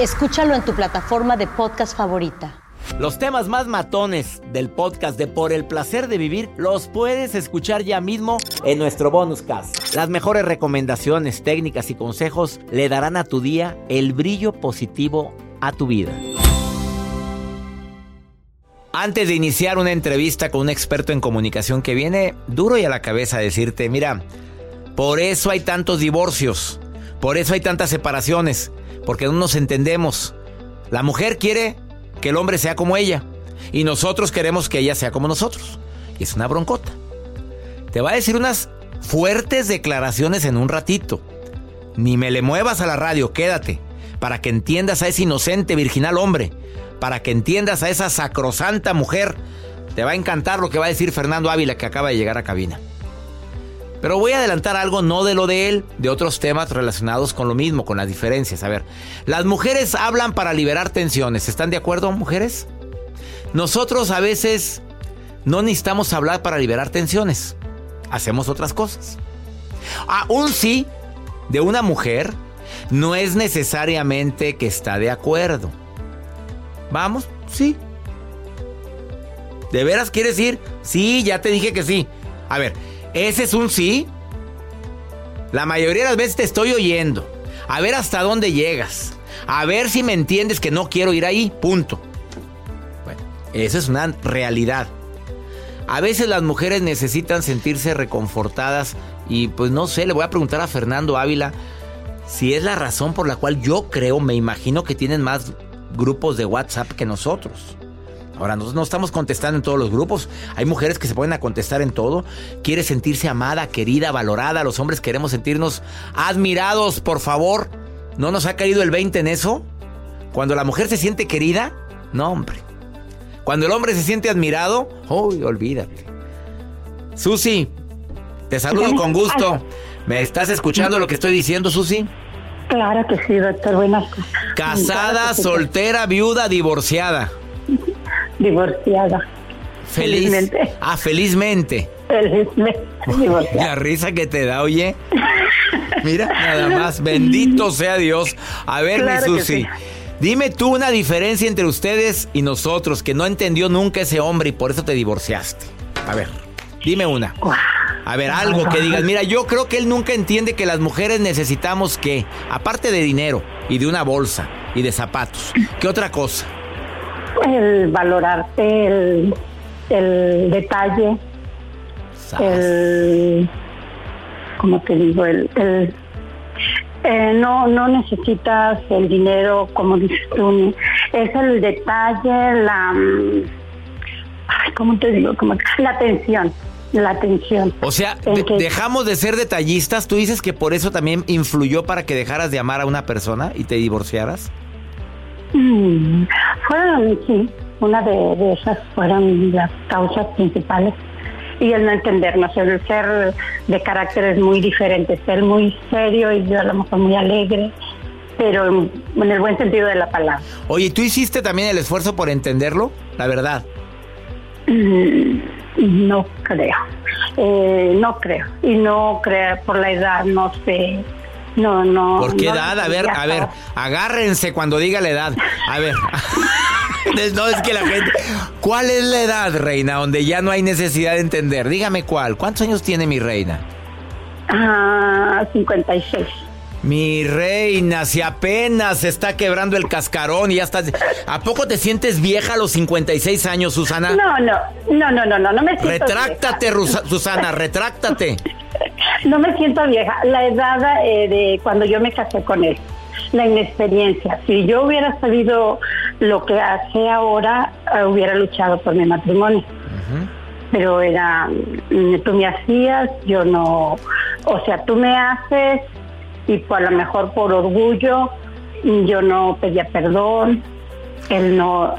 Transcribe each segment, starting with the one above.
Escúchalo en tu plataforma de podcast favorita. Los temas más matones del podcast de Por el placer de vivir los puedes escuchar ya mismo en nuestro bonus cast. Las mejores recomendaciones, técnicas y consejos le darán a tu día el brillo positivo a tu vida. Antes de iniciar una entrevista con un experto en comunicación que viene duro y a la cabeza a decirte, mira, por eso hay tantos divorcios, por eso hay tantas separaciones, porque no nos entendemos. La mujer quiere que el hombre sea como ella y nosotros queremos que ella sea como nosotros. Y es una broncota. Te va a decir unas fuertes declaraciones en un ratito. Ni me le muevas a la radio, quédate, para que entiendas a ese inocente, virginal hombre, para que entiendas a esa sacrosanta mujer. Te va a encantar lo que va a decir Fernando Ávila que acaba de llegar a cabina. Pero voy a adelantar algo no de lo de él, de otros temas relacionados con lo mismo, con las diferencias. A ver, las mujeres hablan para liberar tensiones. ¿Están de acuerdo, mujeres? Nosotros a veces no necesitamos hablar para liberar tensiones. Hacemos otras cosas. Aún sí, de una mujer no es necesariamente que está de acuerdo. ¿Vamos? Sí. ¿De veras quieres ir? Sí, ya te dije que sí. A ver, ¿ese es un sí? La mayoría de las veces te estoy oyendo. A ver hasta dónde llegas. A ver si me entiendes que no quiero ir ahí. Punto. Bueno, esa es una realidad. A veces las mujeres necesitan sentirse reconfortadas y pues no sé, le voy a preguntar a Fernando Ávila si es la razón por la cual yo creo, me imagino que tienen más grupos de WhatsApp que nosotros. Ahora, nosotros no estamos contestando en todos los grupos. Hay mujeres que se ponen a contestar en todo. Quiere sentirse amada, querida, valorada. Los hombres queremos sentirnos admirados, por favor. ¿No nos ha caído el 20 en eso? Cuando la mujer se siente querida, no, hombre. Cuando el hombre se siente admirado, uy, olvídate. Susi, te saludo con gusto. ¿Me estás escuchando lo que estoy diciendo, Susi? Claro que sí, doctor. Buenas. Casada, soltera, viuda, divorciada. Divorciada. Feliz. Felizmente. Ah, felizmente. Felizmente. Divorciada. La risa que te da, oye. Mira, nada más. Bendito sea Dios. A ver, Claro mi Susi. sí. Dime tú una diferencia entre ustedes y nosotros que no entendió nunca ese hombre y por eso te divorciaste. A ver, dime una. A ver, algo que digas. Mira, yo creo que él nunca entiende que las mujeres necesitamos que, aparte de dinero y de una bolsa y de zapatos, ¿qué otra cosa? El valorarte, el, el detalle, el. ¿Cómo te digo? El. el- eh, no, no necesitas el dinero, como dices tú, es el detalle, la. Ay, ¿Cómo te digo? Como, la atención, la atención. O sea, El de- que- dejamos de ser detallistas. ¿Tú dices que por eso también influyó para que dejaras de amar a una persona y te divorciaras? Mm, fueron, sí, una de, de esas fueron las causas principales. Y el no entendernos, el ser de caracteres muy diferentes, ser muy serio y yo a lo mejor muy alegre. pero en, el buen sentido de la palabra. Oye, ¿tú hiciste también el esfuerzo por entenderlo? La verdad. Mm, no creo. Eh, no creo. Y no creo por la edad, no sé. No, no. ¿Por qué edad? A ver, a ver, agárrense cuando diga la edad. A ver. no, es que la gente. ¿Cuál es la edad, reina, donde ya no hay necesidad de entender? Dígame cuál. ¿Cuántos años tiene mi reina? Ah, 56. Mi reina, si apenas se está quebrando el cascarón y ya estás... ¿A poco te sientes vieja a los 56 años, Susana? No, no, no, no, no, no, no me siento Retráctate, Susana, retráctate. No me siento vieja. La edad eh, de cuando yo me casé con él, la inexperiencia. Si yo hubiera sabido lo que hace ahora, eh, hubiera luchado por mi matrimonio. Pero era, mm, tú me hacías, yo no, o sea, tú me haces y por a lo mejor por orgullo yo no pedía perdón, él no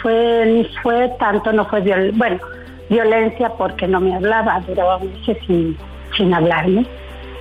fue, ni fue tanto, no fue bueno, violencia porque no me hablaba, duraba meses sin, sin hablarme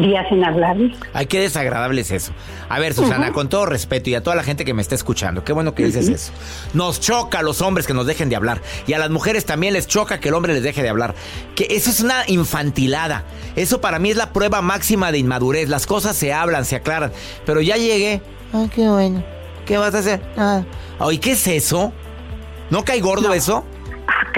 días sin hablarme. Ay, qué desagradable es eso. A ver, Susana, con todo respeto y a toda la gente que me está escuchando, qué bueno que dices eso. Nos choca a los hombres que nos dejen de hablar y a las mujeres también les choca que el hombre les deje de hablar. Que eso es una infantilada. Eso para mí es la prueba máxima de inmadurez. Las cosas se hablan, se aclaran. Pero ya llegué. Ay, qué bueno. ¿Qué vas a hacer? Ah. Ay, ¿qué es eso? ¿No cae gordo eso?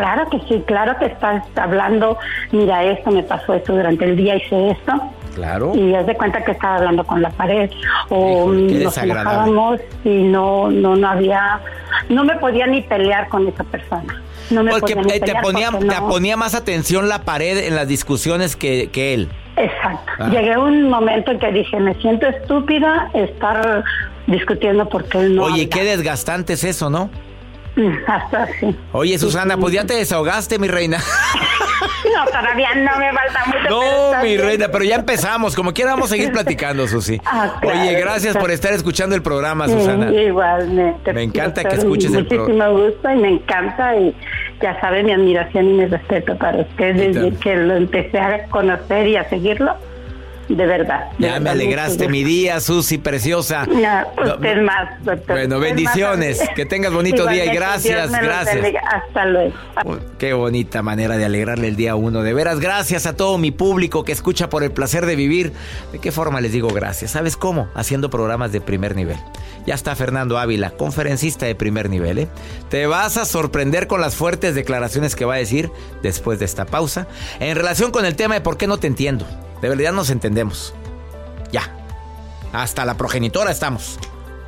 Claro que sí, claro que estás hablando, mira esto, me pasó esto durante el día, hice esto. Claro. Y haz de cuenta que estaba hablando con la pared. O nos enojábamos y no, no, no había, no me podía ni pelear con esa persona. No me porque podía te, ponía, te ponía más atención la pared en las discusiones que, que él. Exacto. Ah. Llegué a un momento en que dije, me siento estúpida estar discutiendo porque él no. Oye, qué desgastante es eso, ¿no? Hasta sí. Oye, Susana, pues ya te desahogaste, mi reina. No, todavía no me falta mucho. No, mi reina, pero ya empezamos. Como quiera, vamos a seguir platicando, Susi. Ah, Oye, gracias por estar escuchando el programa, Susana. igualmente. Me encanta que escuches el programa. Muchísimo gusto y me encanta. Y ya sabe mi admiración y mi respeto para usted desde que lo empecé a conocer y a seguirlo de verdad. ya me alegraste mi día, Susi, preciosa. usted más, doctor. Bueno, bendiciones. que tengas bonito día y gracias, gracias. Hasta luego. Qué bonita manera de alegrarle el día uno. De veras, gracias a todo mi público que escucha por el placer de vivir. ¿De qué forma les digo gracias? ¿Sabes cómo? Haciendo programas de primer nivel. Ya está Fernando Ávila, conferencista de primer nivel. ¿eh? Te vas a sorprender con las fuertes declaraciones que va a decir después de esta pausa en relación con el tema de por qué no te entiendo. De verdad nos entendemos. Ya. Hasta la progenitora estamos.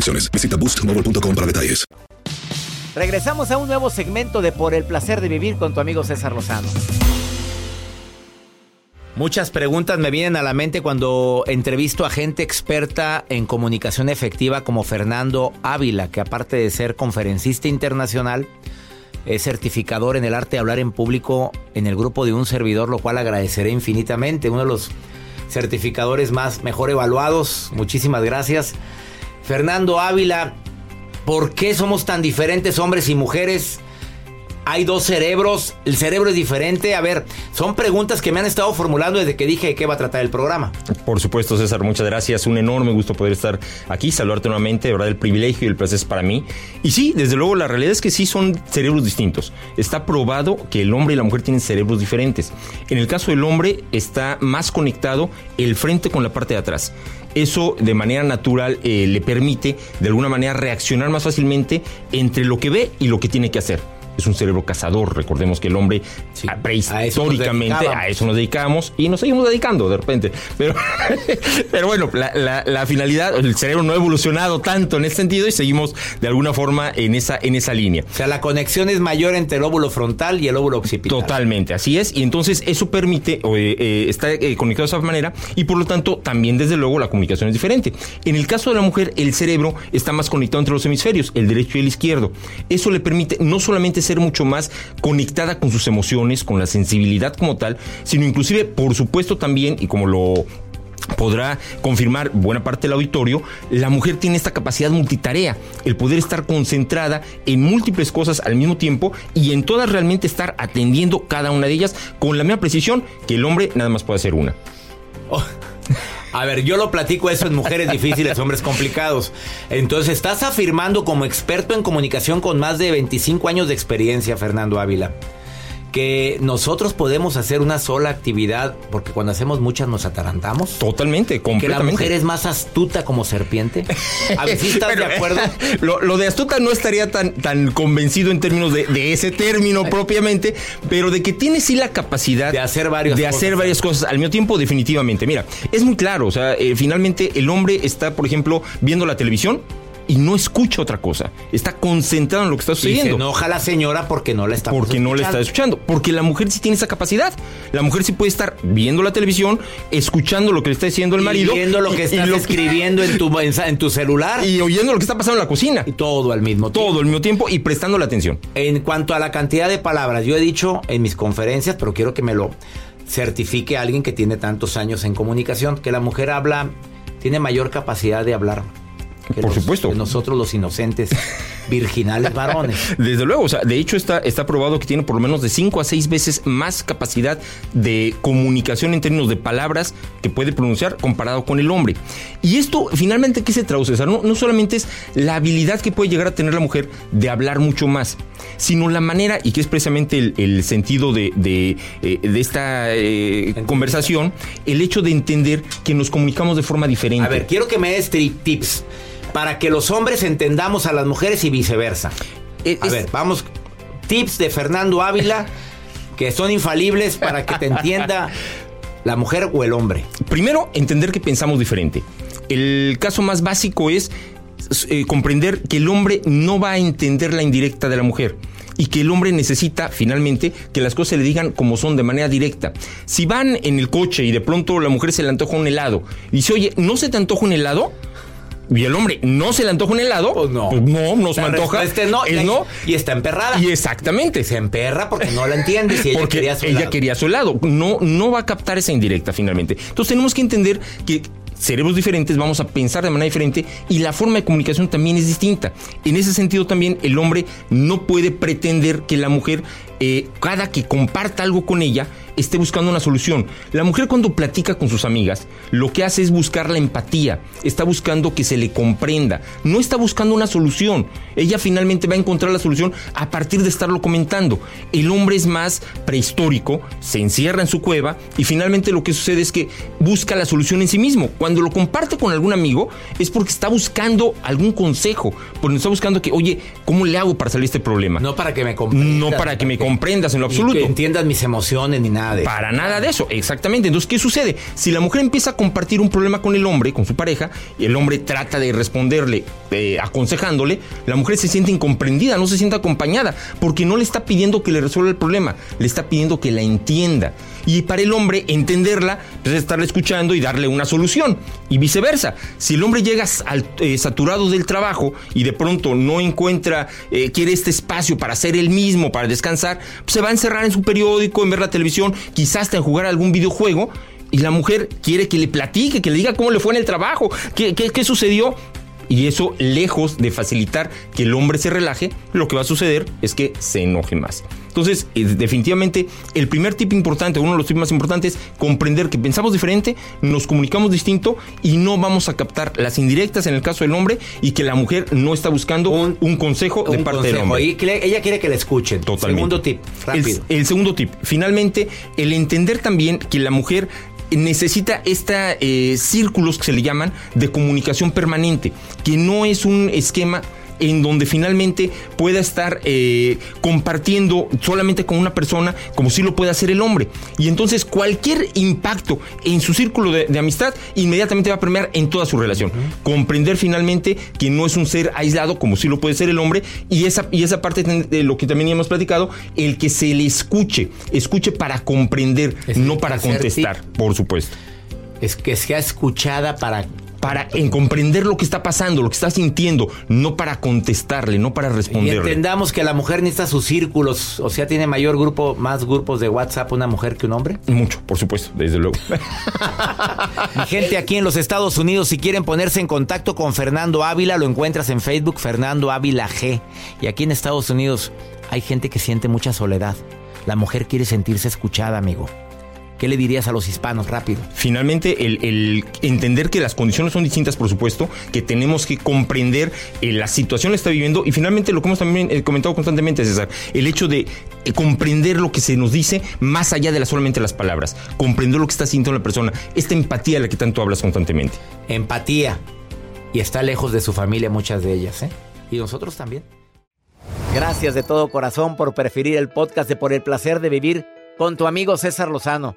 restricciones. Visita Boost mobile.com para detalles. Regresamos a un nuevo segmento de Por el placer de vivir con tu amigo César Lozano. Muchas preguntas me vienen a la mente cuando entrevisto a gente experta en comunicación efectiva como Fernando Ávila, que aparte de ser conferencista internacional, es certificador en el arte de hablar en público en el grupo de un servidor, lo cual agradeceré infinitamente. Uno de los certificadores más mejor evaluados. Muchísimas gracias. Fernando Ávila, ¿por qué somos tan diferentes hombres y mujeres? Hay dos cerebros, el cerebro es diferente. A ver, son preguntas que me han estado formulando desde que dije de qué va a tratar el programa. Por supuesto, César, muchas gracias. Un enorme gusto poder estar aquí, saludarte nuevamente. De verdad, el privilegio y el placer es para mí. Y sí, desde luego, la realidad es que sí son cerebros distintos. Está probado que el hombre y la mujer tienen cerebros diferentes. En el caso del hombre, está más conectado el frente con la parte de atrás. eso de manera natural eh, le permite de alguna manera reaccionar más fácilmente entre lo que ve y lo que tiene que hacer es un cerebro cazador. Recordemos que el hombre prehistóricamente a eso, nos dedicamos y nos seguimos dedicando de repente. Pero, pero bueno, la, finalidad, el cerebro no ha evolucionado tanto en ese sentido y seguimos de alguna forma en esa, en esa línea. O sea, la conexión es mayor entre el óvulo frontal y el óvulo occipital. Totalmente, así es. Y entonces eso permite, eh, eh, está eh, conectado de esa manera y por lo tanto también desde luego la comunicación es diferente. En el caso de la mujer, el cerebro está más conectado entre los hemisferios, el derecho y el izquierdo. Eso le permite no solamente ser mucho más conectada con sus emociones, con la sensibilidad como tal, sino inclusive, por supuesto también, y como lo podrá confirmar buena parte del auditorio, la mujer tiene esta capacidad multitarea, el poder estar concentrada en múltiples cosas al mismo tiempo y en todas realmente estar atendiendo cada una de ellas con la misma precisión que el hombre nada más puede hacer una. Oh. A ver, yo lo platico eso en mujeres difíciles, hombres complicados. Entonces, estás afirmando como experto en comunicación con más de 25 años de experiencia, Fernando Ávila que nosotros podemos hacer una sola actividad porque cuando hacemos muchas nos atarantamos. Totalmente, completamente. Que la mujer es más astuta como serpiente. A ver si estás de acuerdo. Lo, de astuta no estaría tan, tan convencido en términos de, ese término propiamente, pero de que tiene sí la capacidad de hacer varias de hacer varias cosas al mismo tiempo, definitivamente. Mira, es muy claro. O sea, eh, finalmente el hombre está, por ejemplo, viendo la televisión y no escucha otra cosa. Está concentrado en lo que está sucediendo. Y se enoja la señora porque no la está Porque no la está escuchando. Porque la mujer sí tiene esa capacidad. La mujer sí puede estar viendo la televisión, escuchando lo que le está diciendo el marido. viendo lo que está escribiendo en, tu, en tu celular. Y oyendo lo que está pasando en la cocina. Y todo al mismo tiempo. Todo al mismo tiempo y prestando la atención. En cuanto a la cantidad de palabras, yo he dicho en mis conferencias, pero quiero que me lo certifique alguien que tiene tantos años en comunicación, que la mujer habla, tiene mayor capacidad de hablar por supuesto. nosotros los inocentes, virginales varones. Desde luego, o sea, de hecho está, está probado que tiene por lo menos de 5 a 6 veces más capacidad de comunicación en términos de palabras que puede pronunciar comparado con el hombre. Y esto finalmente, ¿qué se traduce? O sea, no, solamente es la habilidad que puede llegar a tener la mujer de hablar mucho más, sino la manera, y que es precisamente el, sentido de, de, eh, esta eh, conversación, el hecho de entender que nos comunicamos de forma diferente. A ver, quiero que me des tips para que los hombres entendamos a las mujeres y viceversa. Eh, a ver, vamos. Tips de Fernando Ávila que son infalibles para que te entienda la mujer o el hombre. Primero, entender que pensamos diferente. El caso más básico es eh, comprender que el hombre no va a entender la indirecta de la mujer y que el hombre necesita finalmente que las cosas se le digan como son de manera directa. Si van en el coche y de pronto la mujer se le antoja un helado y dice, oye, ¿no se te antoja un helado? Y el hombre no se le antoja un helado, pues no, pues no, nos antoja. Este no, y, no. Y está emperrada. Y exactamente. Se emperra porque no la entiende. Si ella quería su ella quería su helado. No, no va a captar esa indirecta finalmente. Entonces tenemos que entender que cerebros diferentes, vamos a pensar de manera diferente y la forma de comunicación también es distinta. En ese sentido también el hombre no puede pretender que la mujer, eh, cada que comparta algo con ella, esté buscando una solución. La mujer cuando platica con sus amigas, lo que hace es buscar la empatía, está buscando que se le comprenda, no está buscando una solución. Ella finalmente va a encontrar la solución a partir de estarlo comentando. El hombre es más prehistórico, se encierra en su cueva y finalmente lo que sucede es que busca la solución en sí mismo. Cuando lo comparte con algún amigo es porque está buscando algún consejo, porque está buscando que, oye, ¿cómo le hago para salir de este problema? No para que me comprendas. No para que me comprendas en lo absoluto. que entiendas mis emociones ni nada. Para nada de eso, exactamente. Entonces, ¿qué sucede? Si la mujer empieza a compartir un problema con el hombre, con su pareja, y el hombre trata de responderle eh, aconsejándole, la mujer se siente incomprendida, no se siente acompañada, porque no le está pidiendo que le resuelva el problema, le está pidiendo que la entienda. Y para el hombre, entenderla es estarle escuchando y darle una solución. Y viceversa. Si el hombre llega eh, saturado del trabajo y de pronto no encuentra, eh, quiere este espacio para ser él mismo, para descansar, pues se va a encerrar en su periódico, en ver la televisión, quizás hasta en jugar algún videojuego. Y la mujer quiere que le platique, que le diga cómo le fue en el trabajo, qué sucedió. Y eso, lejos de facilitar que el hombre se relaje, lo que va a suceder es que se enoje más. Entonces, eh, definitivamente, el primer tip importante, uno de los tips más importantes, comprender que pensamos diferente, nos comunicamos distinto y no vamos a captar las indirectas en el caso del hombre y que la mujer no está buscando un, consejo de parte del hombre. ella quiere que la escuchen. Totalmente. Segundo tip, rápido. el segundo tip, finalmente, el entender también que la mujer necesita esta eh, círculos que se le llaman de comunicación permanente, que no es un esquema en donde finalmente pueda estar eh, compartiendo solamente con una persona como si lo puede hacer el hombre. Y entonces cualquier impacto en su círculo de, amistad inmediatamente va a premiar en toda su relación. Comprender finalmente que no es un ser aislado como si lo puede ser el hombre y esa, y esa parte de lo que también hemos platicado, el que se le escuche, escuche para comprender, no para contestar, por supuesto. Es que sea escuchada para para en comprender lo que está pasando, lo que está sintiendo, no para contestarle, no para responderle. Y entendamos que la mujer necesita sus círculos, o sea, tiene mayor grupo, más grupos de WhatsApp una mujer que un hombre. Mucho, por supuesto, desde luego. Mi gente aquí en los Estados Unidos, si quieren ponerse en contacto con Fernando Ávila, lo encuentras en Facebook, Fernando Ávila G. Y aquí en Estados Unidos hay gente que siente mucha soledad. La mujer quiere sentirse escuchada, amigo. ¿Qué le dirías a los hispanos rápido? Finalmente, el, entender que las condiciones son distintas, por supuesto, que tenemos que comprender eh, la situación que está viviendo y finalmente lo que hemos también eh, comentado constantemente, César, el hecho de eh, comprender lo que se nos dice más allá de solamente las palabras, comprender lo que está sintiendo la persona, esta empatía de la que tanto hablas constantemente. Empatía. Y está lejos de su familia muchas de ellas, ¿eh? Y nosotros también. Gracias de todo corazón por preferir el podcast de Por el Placer de Vivir con tu amigo César Lozano.